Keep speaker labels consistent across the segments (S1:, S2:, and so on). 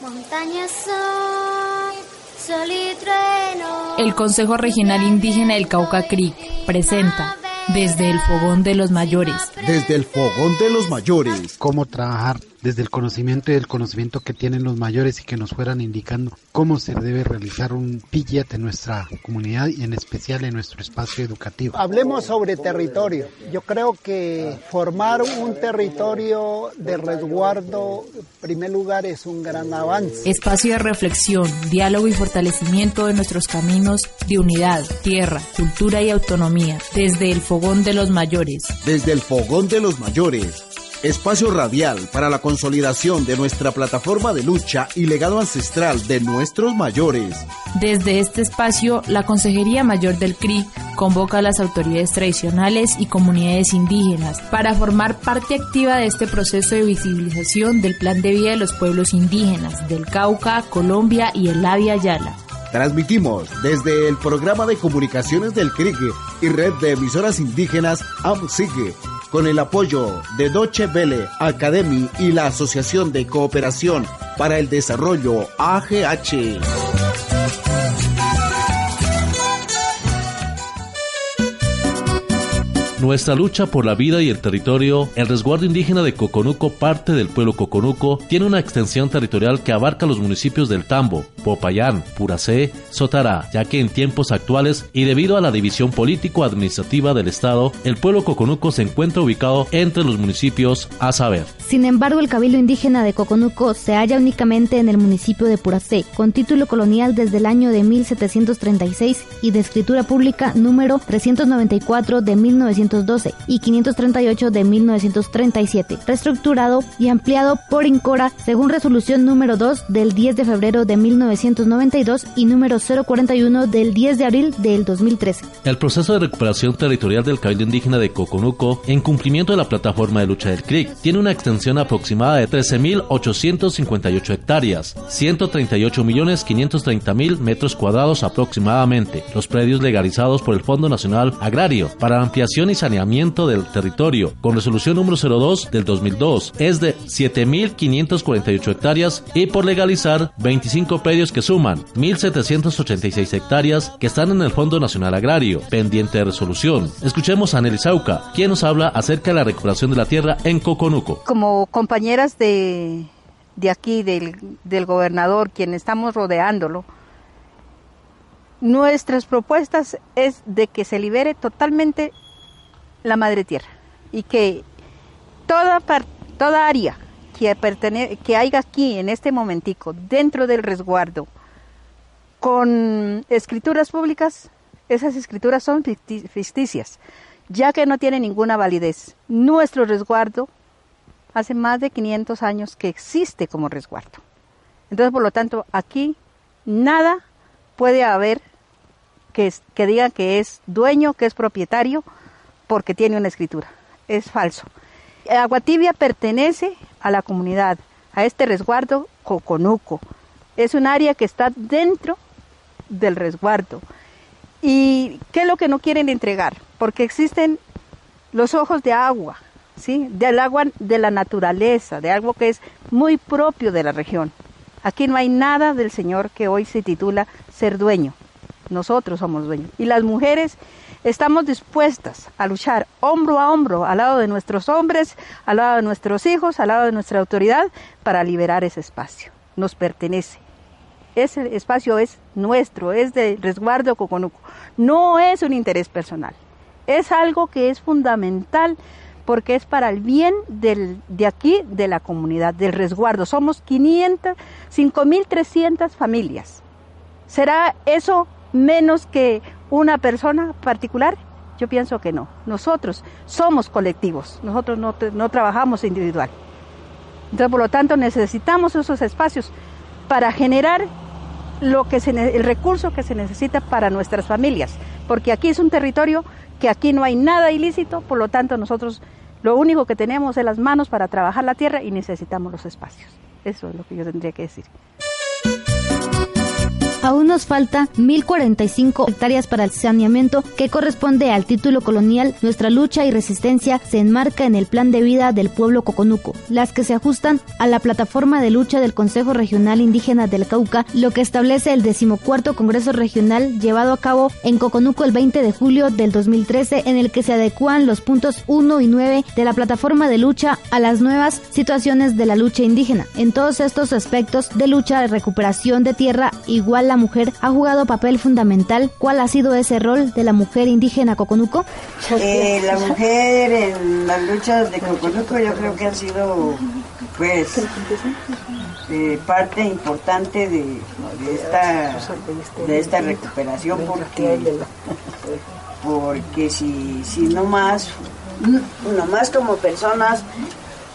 S1: Montañas son, sol y trueno.
S2: El Consejo Regional Indígena del Cauca Creek presenta Desde el Fogón de los Mayores.
S3: Desde el Fogón de los Mayores.
S4: Cómo trabajar desde el conocimiento y el conocimiento que tienen los mayores y que nos fueran indicando cómo se debe realizar un pillet en nuestra comunidad y en especial en nuestro espacio educativo.
S5: Hablemos sobre territorio. Yo creo que formar un territorio de resguardo, en primer lugar, es un gran avance.
S2: Espacio de reflexión, diálogo y fortalecimiento de nuestros caminos de unidad, tierra, cultura y autonomía. Desde el Fogón de los Mayores.
S3: Desde el Fogón de los Mayores espacio radial para la consolidación de nuestra plataforma de lucha y legado ancestral de nuestros mayores.
S2: Desde este espacio, la Consejería Mayor del CRI convoca a las autoridades tradicionales y comunidades indígenas para formar parte activa de este proceso de visibilización del plan de vida de los pueblos indígenas del Cauca, Colombia y el Avia Yala.
S3: Transmitimos desde el programa de comunicaciones del CRIG y red de emisoras indígenas AMSIG con el apoyo de Doche Vele Academy y la Asociación de Cooperación para el Desarrollo AGH.
S6: Nuestra lucha por la vida y el territorio, el resguardo indígena de Coconuco, parte del pueblo Coconuco, tiene una extensión territorial que abarca los municipios del Tambo, Popayán, Puracé, Sotará, ya que en tiempos actuales y debido a la división político-administrativa del Estado, el pueblo Coconuco se encuentra ubicado entre los municipios a saber.
S7: Sin embargo, el Cabildo Indígena de Coconuco se halla únicamente en el municipio de Puracé, con título colonial desde el año de 1736 y de escritura pública número 394 de 1900 y 538 de 1937, reestructurado y ampliado por Incora según resolución número 2 del 10 de febrero de 1992 y número 041 del 10 de abril del 2013.
S6: El proceso de recuperación territorial del Cabildo Indígena de Coconuco, en cumplimiento de la plataforma de lucha del CRIC, tiene una extensión aproximada de 13.858 hectáreas, 138.530.000 metros cuadrados aproximadamente, los predios legalizados por el Fondo Nacional Agrario para ampliación y saneamiento del territorio, con resolución número 02 del 2002, es de 7.548 hectáreas y por legalizar 25 predios que suman 1.786 hectáreas que están en el Fondo Nacional Agrario, pendiente de resolución. Escuchemos a Nelly Sauca, quien nos habla acerca de la recuperación de la tierra en Coconuco.
S8: Como compañeras de, de aquí, del, del gobernador, quien estamos rodeándolo, nuestras propuestas es de que se libere totalmente la madre tierra y que toda, toda área que, que haya aquí en este momentico dentro del resguardo con escrituras públicas, esas escrituras son ficticias, ya que no tienen ninguna validez. Nuestro resguardo hace más de 500 años que existe como resguardo. Entonces, por lo tanto, aquí nada puede haber que, que diga que es dueño, que es propietario, porque tiene una escritura. Es falso. Agua Tibia pertenece a la comunidad, a este resguardo Coconuco. Es un área que está dentro del resguardo. ¿Y qué es lo que no quieren entregar? Porque existen los ojos de agua, ¿sí? Del agua de la naturaleza, de algo que es muy propio de la región. Aquí no hay nada del Señor que hoy se titula ser dueño. Nosotros somos dueños. Y las mujeres estamos dispuestas a luchar hombro a hombro al lado de nuestros hombres, al lado de nuestros hijos, al lado de nuestra autoridad para liberar ese espacio. Nos pertenece. Ese espacio es nuestro, es de resguardo Coconuco. No es un interés personal. Es algo que es fundamental porque es para el bien del, de aquí, de la comunidad, del resguardo. Somos 500, 5.300 familias. ¿Será eso menos que una persona particular? Yo pienso que no. Nosotros somos colectivos, nosotros no, no trabajamos individual. Entonces, por lo tanto, necesitamos esos espacios para generar lo que se, el recurso que se necesita para nuestras familias, porque aquí es un territorio que aquí no hay nada ilícito, por lo tanto nosotros lo único que tenemos es las manos para trabajar la tierra y necesitamos los espacios. Eso es lo que yo tendría que decir.
S7: Aún nos falta 1.045 hectáreas para el saneamiento que corresponde al título colonial. Nuestra lucha y resistencia se enmarca en el plan de vida del pueblo coconuco, las que se ajustan a la plataforma de lucha del Consejo Regional Indígena del Cauca, lo que establece el decimocuarto Congreso Regional llevado a cabo en Coconuco el 20 de julio del 2013, en el que se adecúan los puntos 1 y 9 de la plataforma de lucha a las nuevas situaciones de la lucha indígena. En todos estos aspectos de lucha recuperación de tierra, igual la mujer ha jugado papel fundamental. ¿Cuál ha sido ese rol de la mujer indígena Coconuco?
S9: Eh, la mujer en las luchas de Coconuco yo creo que ha sido pues eh, parte importante de, esta, de esta recuperación porque, porque si, si no más, no más como personas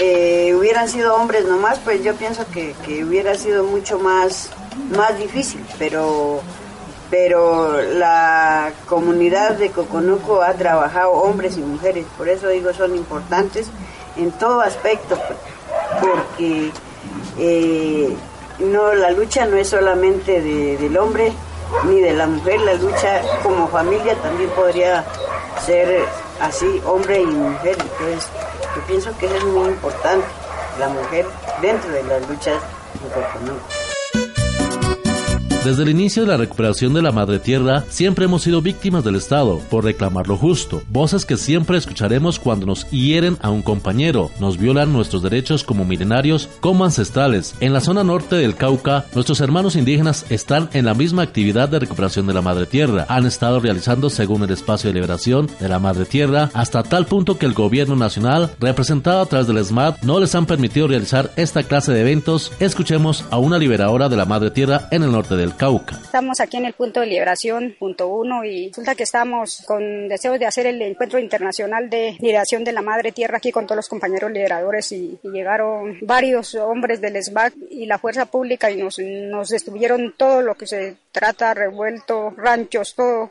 S9: eh, hubieran sido hombres nomás, pues yo pienso que, que hubiera sido mucho más más difícil, pero, pero la comunidad de Coconuco ha trabajado hombres y mujeres, por eso digo son importantes en todo aspecto, porque eh, no la lucha no es solamente del hombre ni de la mujer, la lucha como familia también podría ser así, hombre y mujer, entonces yo pienso que es muy importante, la mujer dentro de las luchas de Coconuco.
S6: Desde el inicio de la recuperación de la madre tierra, siempre hemos sido víctimas del Estado por reclamar lo justo. Voces que siempre escucharemos cuando nos hieren a un compañero, nos violan nuestros derechos como milenarios, como ancestrales. En la zona norte del Cauca, nuestros hermanos indígenas están en la misma actividad de recuperación de la madre tierra. Han estado realizando según el espacio de liberación de la madre tierra, hasta tal punto que el gobierno nacional, representado a través del SMAT, no les han permitido realizar esta clase de eventos. Escuchemos a una liberadora de la madre tierra en el norte del
S10: Estamos aquí en el punto de liberación, punto uno, y resulta que estamos con deseos de hacer el encuentro internacional de liberación de la madre tierra aquí con todos los compañeros liberadores y, llegaron varios hombres del SBAC y la fuerza pública y nos, nos destruyeron todo lo que se trata, revuelto, ranchos, todo.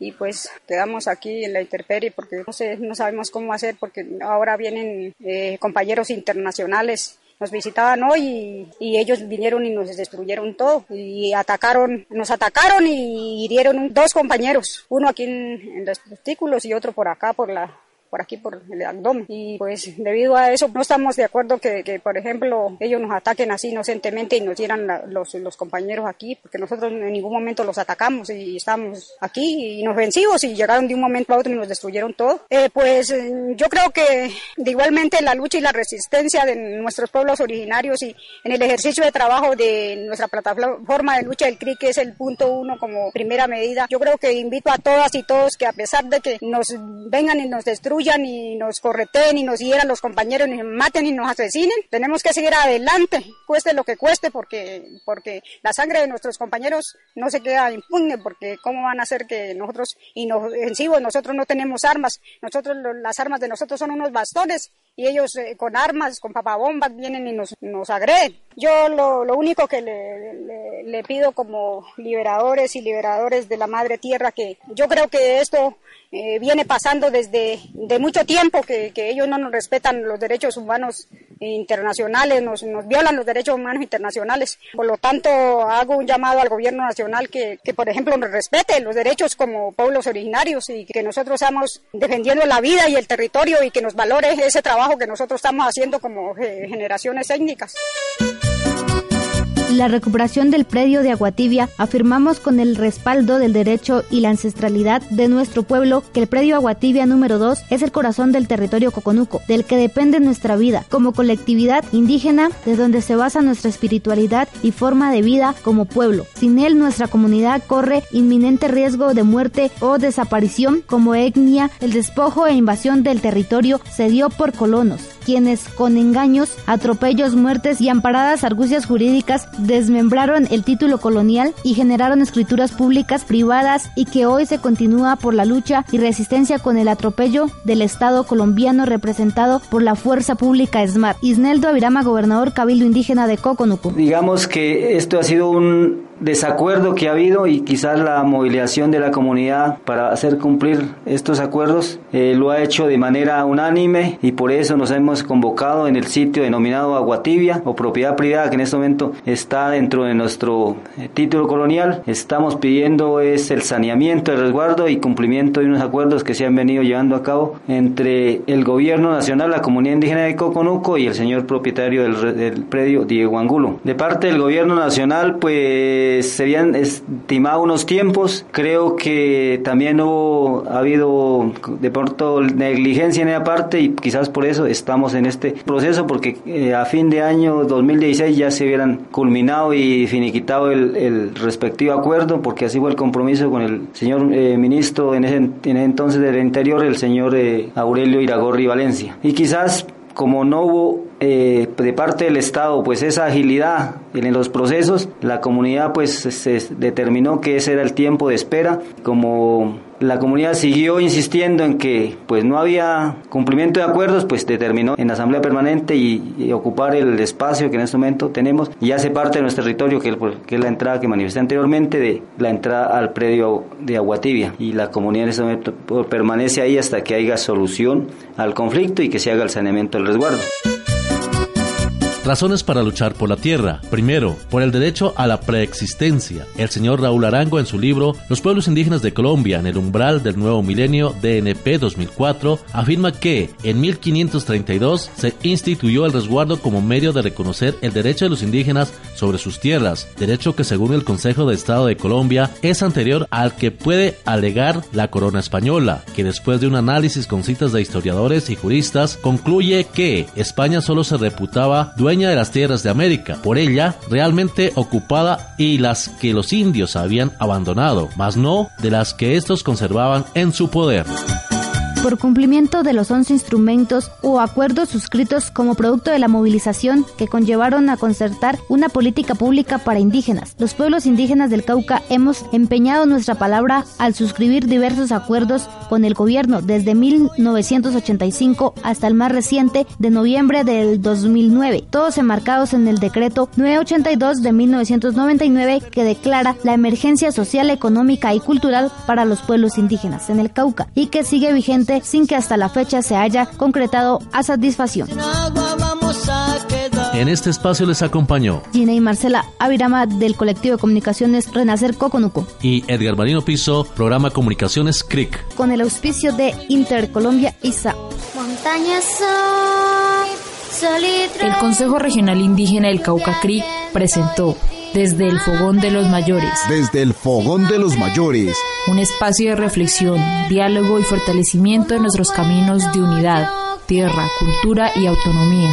S10: Y pues quedamos aquí en la intemperie porque no sé, no sabemos cómo hacer porque ahora vienen eh, compañeros internacionales nos visitaban hoy y, ellos vinieron y nos destruyeron todo. Y atacaron, nos atacaron y hirieron dos compañeros, uno aquí en, los testículos y otro por acá por la por aquí, por el abdomen. Y pues debido a eso no estamos de acuerdo que, que por ejemplo, ellos nos ataquen así inocentemente y nos dieran los, los compañeros aquí, porque nosotros en ningún momento los atacamos y estamos aquí inofensivos y llegaron de un momento a otro y nos destruyeron todo. Eh, pues yo creo que de igualmente la lucha y la resistencia de nuestros pueblos originarios y en el ejercicio de trabajo de nuestra plataforma de lucha del CRI, que es el punto uno como primera medida, yo creo que invito a todas y todos que a pesar de que nos vengan y nos destruyan, y nos correten y nos hieran los compañeros, y nos maten y nos asesinen. Tenemos que seguir adelante, cueste lo que cueste, porque, porque la sangre de nuestros compañeros no se queda impune, porque cómo van a hacer que nosotros inofensivos, nosotros no tenemos armas, nosotros las armas de nosotros son unos bastones y ellos eh, con armas, con papabombas vienen y nos, nos agreden. Yo lo, lo único que le, pido como liberadores y liberadores de la madre tierra, que yo creo que esto eh, viene pasando desde de mucho tiempo que, ellos no nos respetan los derechos humanos internacionales, nos, nos, violan los derechos humanos internacionales. Por lo tanto, hago un llamado al gobierno nacional que, que, por ejemplo, nos respete los derechos como pueblos originarios y que nosotros estamos defendiendo la vida y el territorio y que nos valore ese trabajo que nosotros estamos haciendo como generaciones étnicas
S7: la recuperación del predio de Aguatibia, afirmamos con el respaldo del derecho y la ancestralidad de nuestro pueblo que el predio Aguatibia número 2 es el corazón del territorio coconuco, del que depende nuestra vida como colectividad indígena, de donde se basa nuestra espiritualidad y forma de vida como pueblo. Sin él, nuestra comunidad corre inminente riesgo de muerte o desaparición como etnia. El despojo e invasión del territorio se dio por colonos quienes con engaños, atropellos, muertes y amparadas argucias jurídicas desmembraron el título colonial y generaron escrituras públicas privadas y que hoy se continúa por la lucha y resistencia con el atropello del Estado colombiano representado por la Fuerza Pública SMART. Isneldo Avirama, gobernador Cabildo Indígena de Coconuco.
S11: Digamos que esto ha sido un desacuerdo que ha habido y quizás la movilización de la comunidad para hacer cumplir estos acuerdos eh, lo ha hecho de manera unánime y por eso nos hemos convocado en el sitio denominado Aguatibia o propiedad privada que en este momento está dentro de nuestro eh, título colonial. Estamos pidiendo es el saneamiento, el resguardo y cumplimiento de unos acuerdos que se han venido llevando a cabo entre el gobierno nacional, la comunidad indígena de Coconuco y el señor propietario del, del predio Diego Angulo. De parte del gobierno nacional pues se habían estimado unos tiempos. Creo que también hubo, ha habido de pronto negligencia en esa parte y quizás por eso estamos en este proceso porque eh, a fin de año 2016 ya se hubieran culminado y finiquitado el, respectivo acuerdo porque así fue el compromiso con el señor eh, ministro en ese, en entonces del Interior, el señor eh, Aurelio Iragorri Valencia. Y quizás como no hubo eh, de parte del Estado pues esa agilidad en los procesos, la comunidad pues se determinó que ese era el tiempo de espera. Como la comunidad siguió insistiendo en que pues no había cumplimiento de acuerdos, pues determinó en la asamblea permanente y, ocupar el espacio que en este momento tenemos y hace parte de nuestro territorio que, es la entrada que manifesté anteriormente de la entrada al predio de Aguatibia y la comunidad en este momento permanece ahí hasta que haya solución al conflicto y que se haga el saneamiento del resguardo.
S6: Razones para luchar por la tierra. Primero, por el derecho a la preexistencia. El señor Raúl Arango en su libro Los pueblos indígenas de Colombia en el umbral del nuevo milenio DNP 2004 afirma que en 1532 se instituyó el resguardo como medio de reconocer el derecho de los indígenas sobre sus tierras, derecho que según el Consejo de Estado de Colombia es anterior al que puede alegar la corona española, que después de un análisis con citas de historiadores y juristas concluye que España solo se reputaba dueña de las tierras de América, por ella realmente ocupada y las que los indios habían abandonado, mas no de las que estos conservaban en su poder
S7: por cumplimiento de los 11 instrumentos o acuerdos suscritos como producto de la movilización que conllevaron a concertar una política pública para indígenas. Los pueblos indígenas del Cauca hemos empeñado nuestra palabra al suscribir diversos acuerdos con el gobierno desde 1985 hasta el más reciente de noviembre del 2009, todos enmarcados en el decreto 982 de 1999 que declara la emergencia social, económica y cultural para los pueblos indígenas en el Cauca y que sigue vigente sin que hasta la fecha se haya concretado a satisfacción.
S6: En este espacio les acompañó
S7: Gina y Marcela Avirama del colectivo de comunicaciones Renacer Coconuco
S6: y Edgar Marino Piso, programa Comunicaciones CRIC.
S7: Con el auspicio de Intercolombia ISA.
S2: El Consejo Regional Indígena del Cauca CRIC presentó desde el Fogón de los Mayores.
S3: Desde el Fogón de los Mayores.
S2: Un espacio de reflexión, diálogo y fortalecimiento de nuestros caminos de unidad, tierra, cultura y autonomía.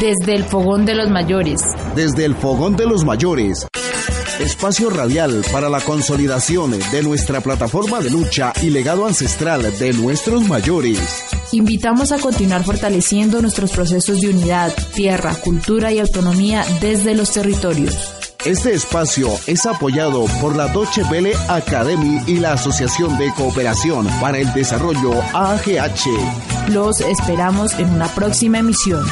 S2: Desde el Fogón de los Mayores.
S3: Desde el Fogón de los Mayores. Espacio radial para la consolidación de nuestra plataforma de lucha y legado ancestral de nuestros mayores.
S2: Invitamos a continuar fortaleciendo nuestros procesos de unidad, tierra, cultura y autonomía desde los territorios.
S3: Este espacio es apoyado por la Deutsche Welle Academy y la Asociación de Cooperación para el Desarrollo AGH.
S2: Los esperamos en una próxima emisión.